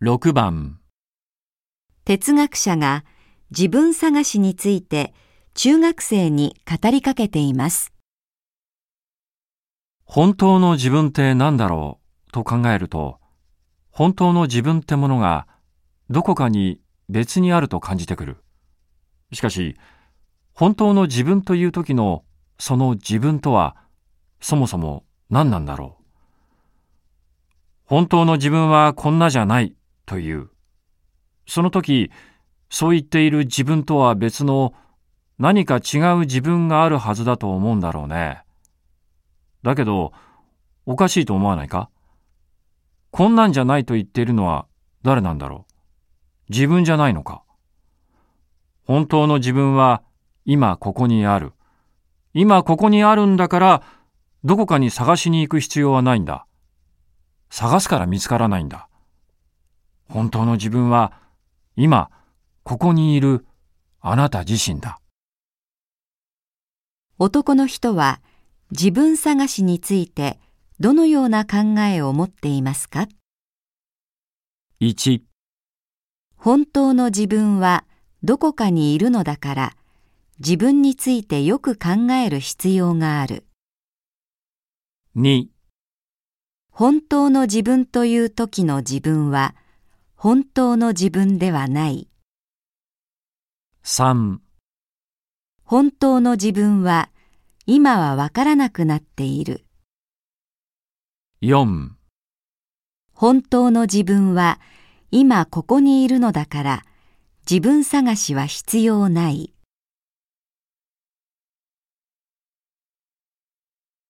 6番哲学者が自分探しについて中学生に語りかけています。本当の自分って何だろうと考えると、本当の自分ってものがどこかに別にあると感じてくる。しかし、本当の自分という時のその自分とはそもそも何なんだろう。本当の自分はこんなじゃないという。その時、そう言っている自分とは別の何か違う自分があるはずだと思うんだろうね。だけど、おかしいと思わないか？こんなんじゃないと言っているのは誰なんだろう？自分じゃないのか？本当の自分は今ここにある。今ここにあるんだから、どこかに探しに行く必要はないんだ。探すから見つからないんだ。本当の自分は今ここにいるあなた自身だ。男の人は自分探しについてどのような考えを持っていますか？1、本当の自分はどこかにいるのだから自分についてよく考える必要がある。2、本当の自分という時の自分は本当の自分ではない。3、本当の自分は今はわからなくなっている。4本当の自分は今ここにいるのだから自分探しは必要ない。